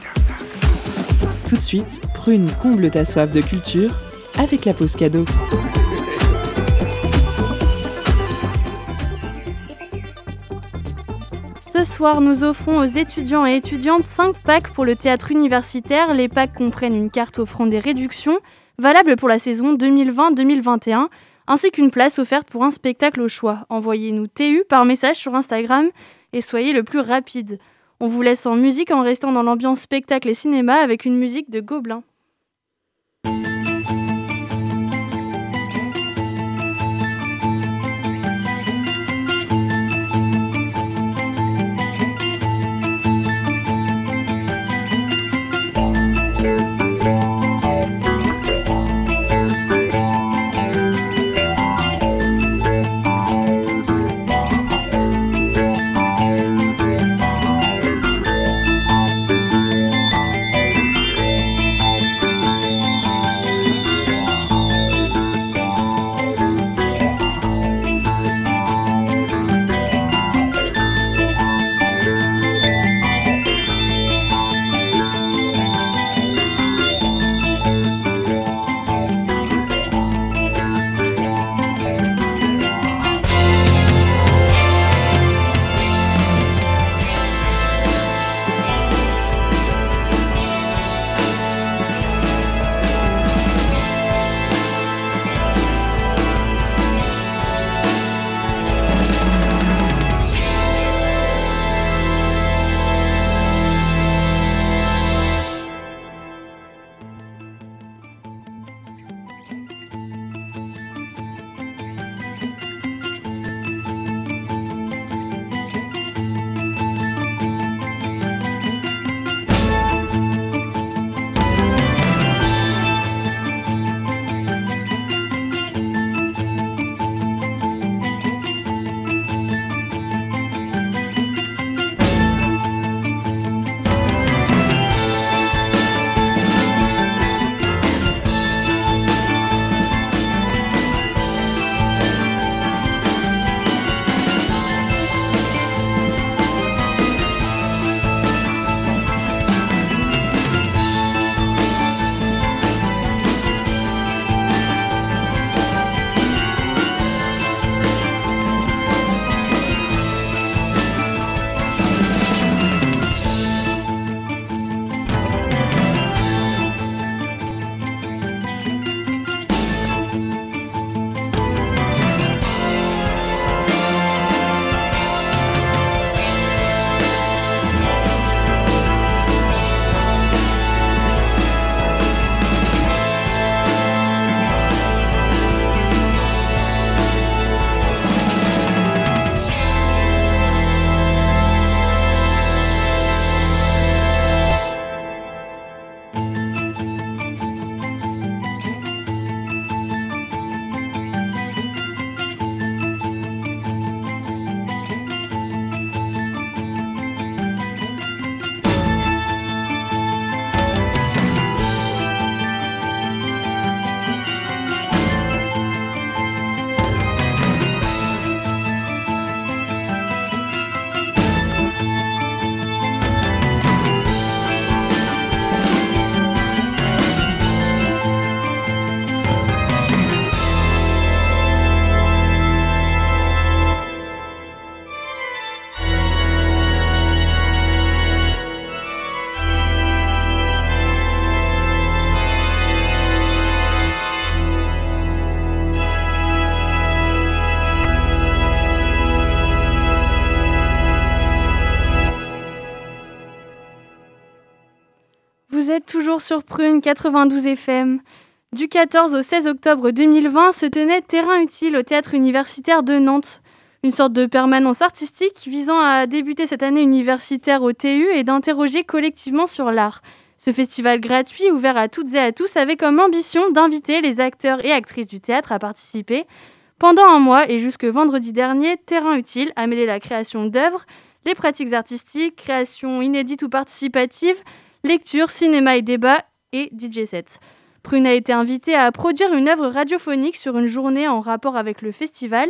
Tout de suite, Prune comble ta soif de culture avec la pause cadeau. Ce soir, nous offrons aux étudiants et étudiantes 5 packs pour le théâtre universitaire. Les packs comprennent une carte offrant des réductions valables pour la saison 2020-2021 ainsi qu'une place offerte pour un spectacle au choix. Envoyez-nous TU par message sur Instagram et soyez le plus rapide. On vous laisse en musique en restant dans l'ambiance spectacle et cinéma avec une musique de Gobelin. Prune 92 FM. Du 14 au 16 octobre 2020 se tenait Terrain utile au théâtre universitaire de Nantes. Une sorte de permanence artistique visant à débuter cette année universitaire au TU et d'interroger collectivement sur l'art. Ce festival gratuit, ouvert à toutes et à tous, avait comme ambition d'inviter les acteurs et actrices du théâtre à participer. Pendant un mois et jusque vendredi dernier, Terrain utile a mêlé la création d'œuvres, les pratiques artistiques, créations inédites ou participatives, lecture, cinéma et débat et DJ sets. Prune a été invité à produire une œuvre radiophonique sur une journée en rapport avec le festival.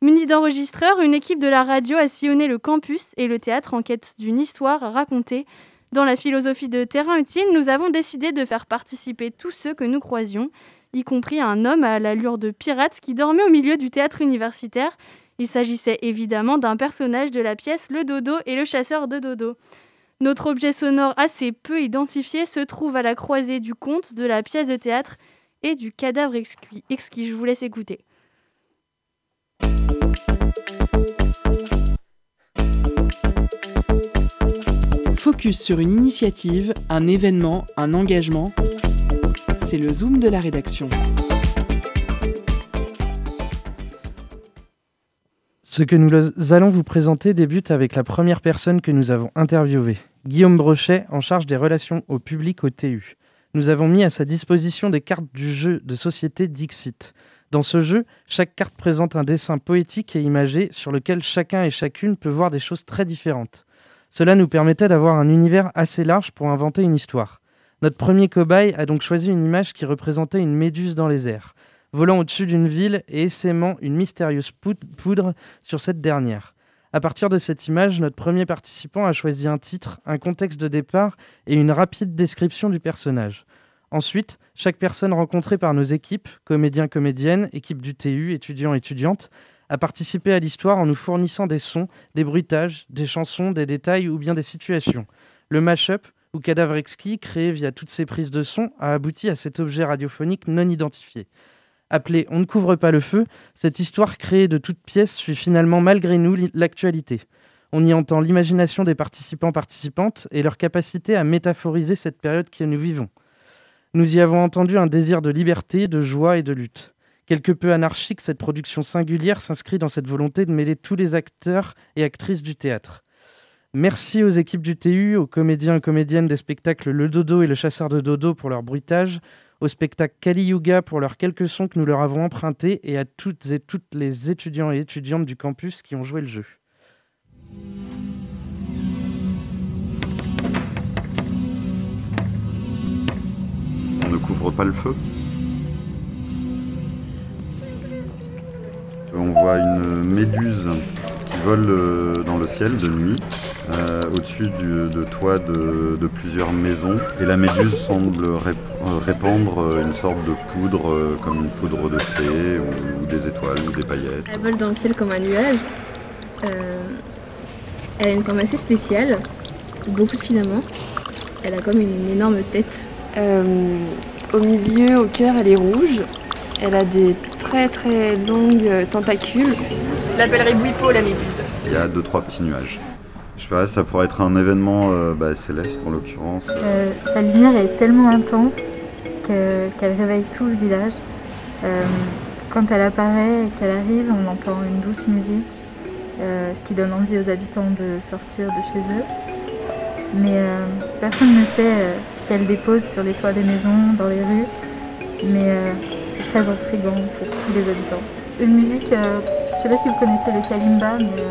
Muni d'enregistreurs, une équipe de la radio a sillonné le campus et le théâtre en quête d'une histoire racontée. Dans la philosophie de terrain utile, nous avons décidé de faire participer tous ceux que nous croisions, y compris un homme à l'allure de pirate qui dormait au milieu du théâtre universitaire. Il s'agissait évidemment d'un personnage de la pièce Le Dodo et le chasseur de Dodo. Notre objet sonore assez peu identifié se trouve à la croisée du conte, de la pièce de théâtre et du cadavre exquis. exquis. Je vous laisse écouter. Focus sur une initiative, un événement, un engagement. C'est le zoom de la rédaction. Ce que nous allons vous présenter débute avec la première personne que nous avons interviewée. Guillaume Brochet, en charge des relations au public au TU. Nous avons mis à sa disposition des cartes du jeu de société Dixit. Dans ce jeu, chaque carte présente un dessin poétique et imagé sur lequel chacun et chacune peut voir des choses très différentes. Cela nous permettait d'avoir un univers assez large pour inventer une histoire. Notre premier cobaye a donc choisi une image qui représentait une méduse dans les airs, volant au-dessus d'une ville et essaimant une mystérieuse poudre sur cette dernière. À partir de cette image, notre premier participant a choisi un titre, un contexte de départ et une rapide description du personnage. Ensuite, chaque personne rencontrée par nos équipes, comédiens, comédiennes, équipe du TU, étudiants, étudiantes, a participé à l'histoire en nous fournissant des sons, des bruitages, des chansons, des détails ou bien des situations. Le mash-up, ou cadavre exquis, créé via toutes ces prises de son, a abouti à cet objet radiophonique non identifié. Appelé On ne couvre pas le feu, cette histoire créée de toutes pièces suit finalement malgré nous l'actualité. On y entend l'imagination des participants-participantes et leur capacité à métaphoriser cette période que nous vivons. Nous y avons entendu un désir de liberté, de joie et de lutte. Quelque peu anarchique, cette production singulière s'inscrit dans cette volonté de mêler tous les acteurs et actrices du théâtre. Merci aux équipes du TU, aux comédiens et comédiennes des spectacles Le Dodo et Le Chasseur de Dodo pour leur bruitage, au spectacle Kali Yuga pour leurs quelques sons que nous leur avons empruntés et à toutes et toutes les étudiants et étudiantes du campus qui ont joué le jeu. On ne couvre pas le feu? On voit une méduse vole euh, dans le ciel de nuit. Euh, au-dessus de toits de, plusieurs maisons. Et la méduse semble euh, répandre une sorte de poudre, comme une poudre de fée, ou, des étoiles, ou des paillettes. Elle vole dans le ciel comme un nuage. elle a une forme assez spéciale, beaucoup de filaments. Elle a comme une énorme tête. au milieu, au cœur, elle est rouge. Elle a des très très longues tentacules. Je l'appellerai Bouipo la méduse. Il y a deux trois petits nuages. Je sais ça pourrait être un événement euh, bah, céleste en l'occurrence. Euh, sa lumière est tellement intense qu'elle réveille tout le village. Euh, quand elle apparaît et qu'elle arrive, on entend une douce musique, ce qui donne envie aux habitants de sortir de chez eux. Mais personne ne sait ce qu'elle dépose sur les toits des maisons, dans les rues. Mais c'est très intriguant pour tous les habitants. Une musique, je ne sais pas si vous connaissez le kalimba, mais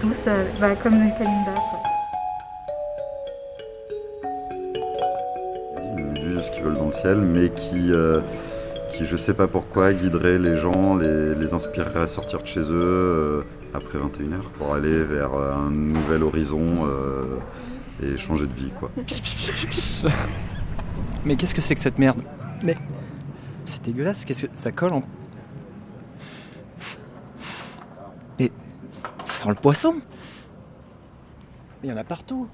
tout seul, bah, comme le kalimba. Juste qui volent dans le ciel, mais qui, euh, qui, je sais pas pourquoi, guiderait les gens, les, les inspirerait à sortir de chez eux euh, après 21h pour aller vers un nouvel horizon euh, et changer de vie, quoi. mais qu'est-ce que c'est que cette merde? Mais c'est dégueulasse, qu'est-ce que ça colle en sent le poisson. Il y en a partout.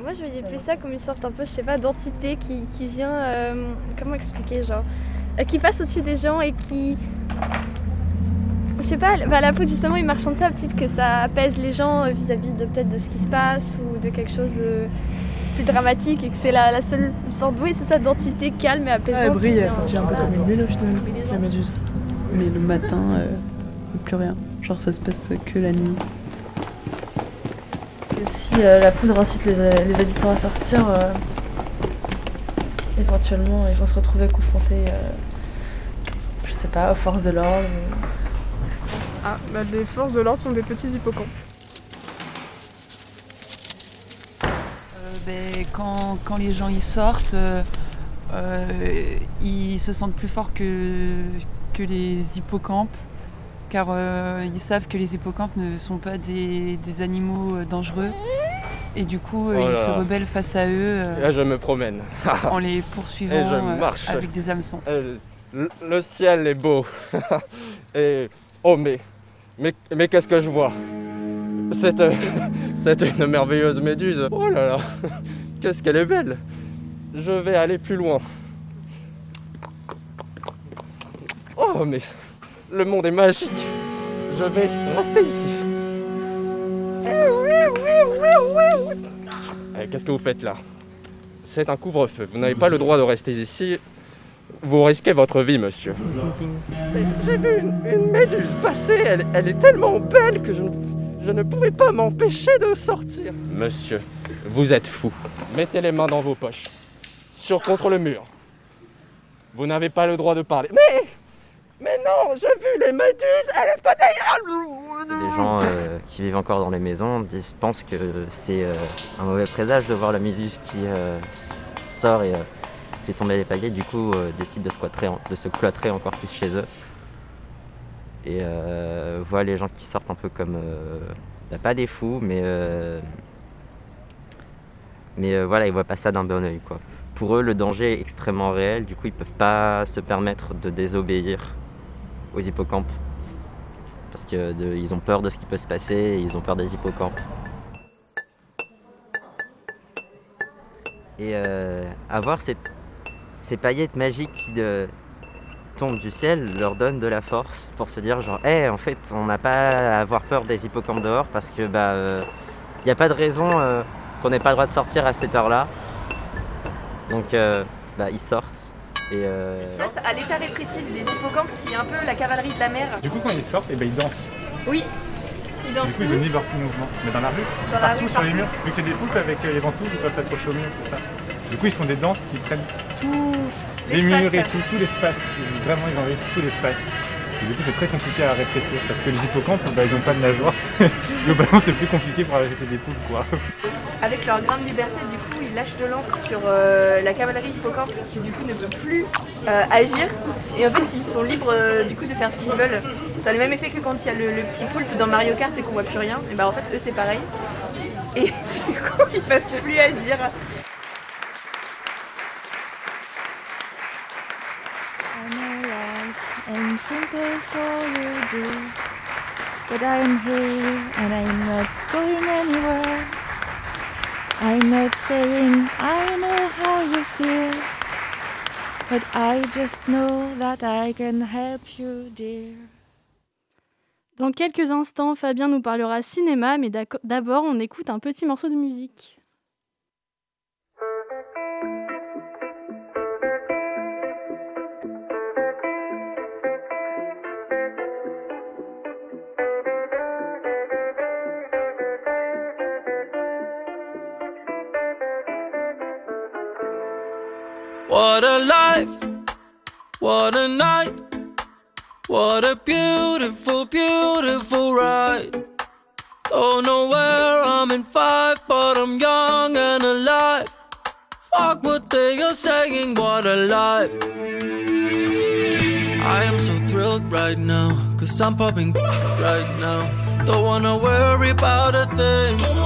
Moi, je voyais plus ça comme une sorte un peu, je sais pas, d'entité qui, vient. Euh, comment expliquer, genre. Euh, qui passe au-dessus des gens et qui. Je sais pas, bah, la peau justement, il marchand de sable, type que ça apaise les gens vis-à-vis de peut-être de ce qui se passe ou de quelque chose de. plus dramatique et que c'est la, seule sorte, oui, c'est sa d'entité calme et apaisante. elle brille, elle sentit un peu comme une lune au final, la méduse. Mais le matin, euh, plus rien. Genre ça se passe que la nuit. si euh, la poudre incite les, habitants à sortir, euh, éventuellement ils vont se retrouver confrontés, je sais pas, aux forces de l'ordre. Ah, bah, les forces de l'ordre sont des petits hippocampes. Ben, quand, quand, les gens y sortent, ils se sentent plus forts que, que les hippocampes car euh, ils savent que les hippocampes ne sont pas des, animaux euh, dangereux. Et du coup, euh, oh ils se rebellent face à eux. là, je me promène. en les poursuivant je marche. avec des hameçons. Le, ciel est beau. et oh, mais, mais, mais qu'est-ce que je vois? C'est une merveilleuse méduse. Oh là là, qu'est-ce qu'elle est belle. Je vais aller plus loin. Oh, mais le monde est magique. Je vais rester ici. Eh, qu'est-ce que vous faites là? C'est un couvre-feu. Vous n'avez pas le droit de rester ici. Vous risquez votre vie, monsieur. J'ai vu une, méduse passer. Elle, est tellement belle que je je ne pouvais pas m'empêcher de sortir. Monsieur, vous êtes fou. Mettez les mains dans vos poches. Sur contre le mur. Vous n'avez pas le droit de parler. Mais mais non, j'ai vu les méduses, elle est pas derrière Les gens euh, qui vivent encore dans les maisons pensent que c'est euh, un mauvais présage de voir la méduse qui euh, sort et fait tomber les pagaies, du coup décident de se, de se cloîtrer encore plus chez eux. Et voient les gens qui sortent un peu comme... pas des fous, mais... mais voilà, ils voient pas ça d'un bon oeil, quoi pour eux, le danger est extrêmement réel. Du coup, ils peuvent pas se permettre de désobéir aux hippocampes. Parce qu'ils ont peur de ce qui peut se passer et ils ont peur des hippocampes. Et euh, avoir ces paillettes magiques qui tombent du ciel leur donne de la force pour se dire genre, hé, en fait, on n'a pas à avoir peur des hippocampes dehors parce que bah, il euh, n'y a pas de raison euh, qu'on n'ait pas le droit de sortir à cette heure-là. Donc, bah, ils sortent et euh... Face à l'état répressif des hippocampes qui est un peu la cavalerie de la mer. Du coup, quand ils sortent, et eh ben, ils dansent. Oui. Ils dansent. Du coup, ils leur mouvement. Mais dans la rue Dans Partout la rue, sur les murs. Vu que c'est des poupes avec euh, les ventouses, ils peuvent s'accrocher au mur, tout ça. Du coup, ils font des danses qui prennent tous les murs et tout, tout l'espace. Vraiment, ils envahissent tout l'espace. Du coup, c'est très compliqué à rétrécir parce que les hippocampes, bah, ils n'ont pas de nageoires. Globalement, c'est plus compliqué pour arrêter des poupes, quoi. Avec leur grande liberté, du coup, lâche de l'encre sur euh, la cavalerie hippocampe qui du coup ne peut plus euh, agir. Et en fait, ils sont libres euh, du coup de faire ce qu'ils veulent. Ça a le même effet que quand il y a le, petit poulpe dans Mario Kart et qu'on voit plus rien. Et bah en fait, eux c'est pareil. Et du coup, ils peuvent plus agir. But I'm here and I'm not going anywhere. I'm not saying I know how you feel, but I just know that I can help you, dear. Dans quelques instants, Fabien nous parlera cinéma, mais d'abord on écoute un petit morceau de musique. What a life, what a night, what a beautiful, beautiful ride. Don't know where I'm in five, but I'm young and alive. Fuck what they are saying, what a life. I am so thrilled right now, cause I'm popping right now. Don't wanna worry about a thing.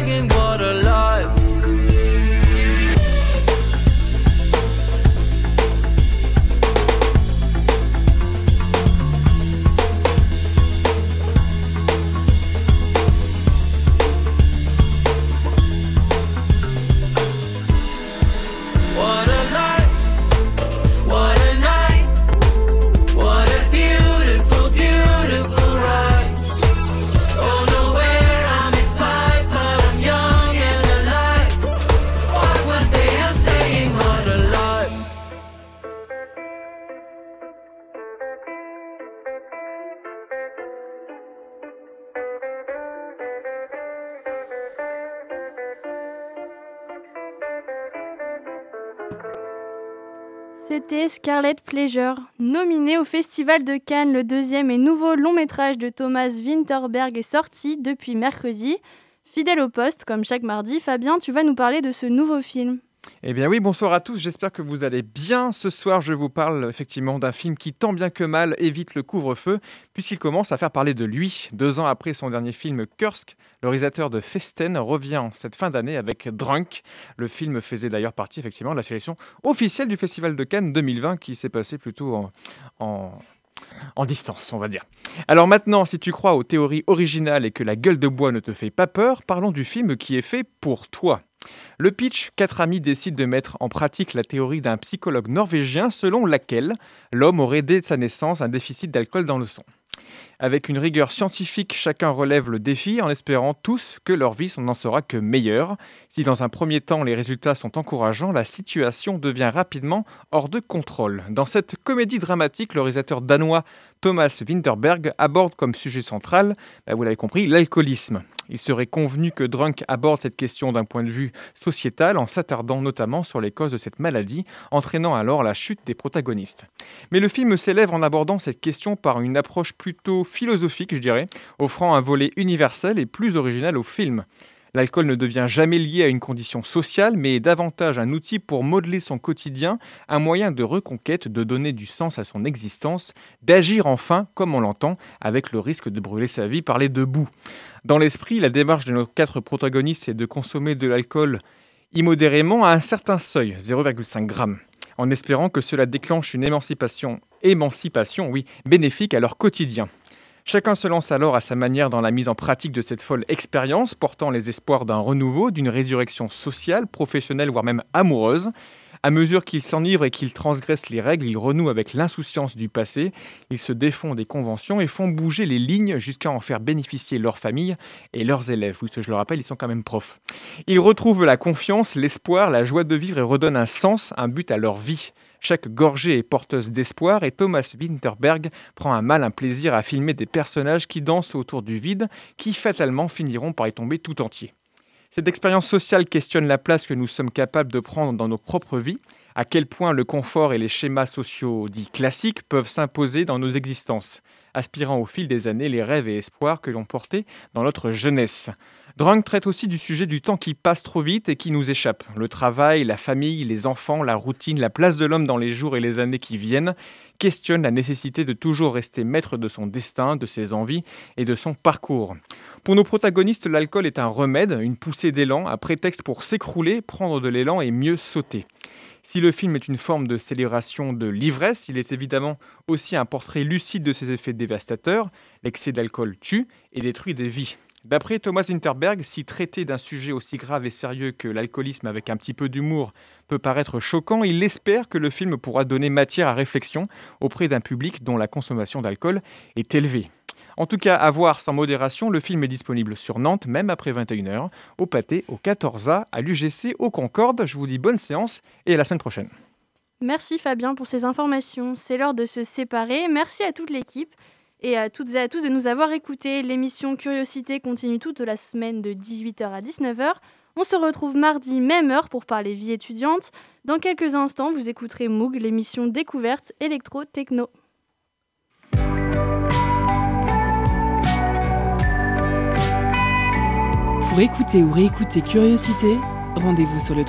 begging what? C'était Scarlet Pleasure, nominé au Festival de Cannes. Le deuxième et nouveau long métrage de Thomas Winterberg est sorti depuis mercredi. Fidèle au poste, comme chaque mardi, Fabien, tu vas nous parler de ce nouveau film. Eh bien oui, bonsoir à tous, j'espère que vous allez bien. Ce soir, je vous parle effectivement d'un film qui, tant bien que mal, évite le couvre-feu, puisqu'il commence à faire parler de lui. Deux ans après son dernier film Kursk, le réalisateur de Festen revient cette fin d'année avec Drunk. Le film faisait d'ailleurs partie effectivement de la sélection officielle du Festival de Cannes 2020 qui s'est passé plutôt en, distance, on va dire. Alors maintenant, si tu crois aux théories originales et que la gueule de bois ne te fait pas peur, parlons du film qui est fait pour toi. Le pitch, quatre amis décident de mettre en pratique la théorie d'un psychologue norvégien selon laquelle l'homme aurait dès sa naissance un déficit d'alcool dans le sang. Avec une rigueur scientifique, chacun relève le défi en espérant tous que leur vie n'en sera que meilleure. Si dans un premier temps les résultats sont encourageants, la situation devient rapidement hors de contrôle. Dans cette comédie dramatique, le réalisateur danois Thomas Winterberg aborde comme sujet central, bah, vous l'avez compris, l'alcoolisme. Il serait convenu que Drunk aborde cette question d'un point de vue sociétal en s'attardant notamment sur les causes de cette maladie, entraînant alors la chute des protagonistes. Mais le film s'élève en abordant cette question par une approche plutôt philosophique, je dirais, offrant un volet universel et plus original au film. L'alcool ne devient jamais lié à une condition sociale, mais est davantage un outil pour modeler son quotidien, un moyen de reconquête, de donner du sens à son existence, d'agir enfin comme on l'entend, avec le risque de brûler sa vie par les deux bouts. Dans l'esprit, la démarche de nos quatre protagonistes est de consommer de l'alcool immodérément à un certain seuil, 0,5 g, en espérant que cela déclenche une émancipation, émancipation oui, bénéfique à leur quotidien. Chacun se lance alors à sa manière dans la mise en pratique de cette folle expérience, portant les espoirs d'un renouveau, d'une résurrection sociale, professionnelle, voire même amoureuse. À mesure qu'ils s'enivrent et qu'ils transgressent les règles, ils renouent avec l'insouciance du passé, ils se défont des conventions et font bouger les lignes jusqu'à en faire bénéficier leurs familles et leurs élèves. Oui, je le rappelle, ils sont quand même profs. Ils retrouvent la confiance, l'espoir, la joie de vivre et redonnent un sens, un but à leur vie. Chaque gorgée est porteuse d'espoir et Thomas Winterberg prend un malin plaisir à filmer des personnages qui dansent autour du vide, qui fatalement finiront par y tomber tout entiers. Cette expérience sociale questionne la place que nous sommes capables de prendre dans nos propres vies, à quel point le confort et les schémas sociaux dits classiques peuvent s'imposer dans nos existences, aspirant au fil des années les rêves et espoirs que l'on portait dans notre jeunesse. Drunk traite aussi du sujet du temps qui passe trop vite et qui nous échappe. Le travail, la famille, les enfants, la routine, la place de l'homme dans les jours et les années qui viennent questionnent la nécessité de toujours rester maître de son destin, de ses envies et de son parcours. Pour nos protagonistes, l'alcool est un remède, une poussée d'élan, un prétexte pour s'écrouler, prendre de l'élan et mieux sauter. Si le film est une forme de célébration de l'ivresse, il est évidemment aussi un portrait lucide de ses effets dévastateurs. L'excès d'alcool tue et détruit des vies. D'après Thomas Winterberg, si traiter d'un sujet aussi grave et sérieux que l'alcoolisme avec un petit peu d'humour peut paraître choquant, il espère que le film pourra donner matière à réflexion auprès d'un public dont la consommation d'alcool est élevée. En tout cas, à voir sans modération, le film est disponible sur Nantes, même après 21h, au Pâté, au 14A, à l'UGC, au Concorde. Je vous dis bonne séance et à la semaine prochaine. Merci Fabien pour ces informations. C'est l'heure de se séparer. Merci à toute l'équipe. Et à toutes et à tous de nous avoir écoutés. L'émission Curiosité continue toute la semaine de 18h à 19h. On se retrouve mardi, même heure, pour parler vie étudiante. Dans quelques instants, vous écouterez Moog, l'émission découverte électro-techno. Pour écouter ou réécouter Curiosité, rendez-vous sur le.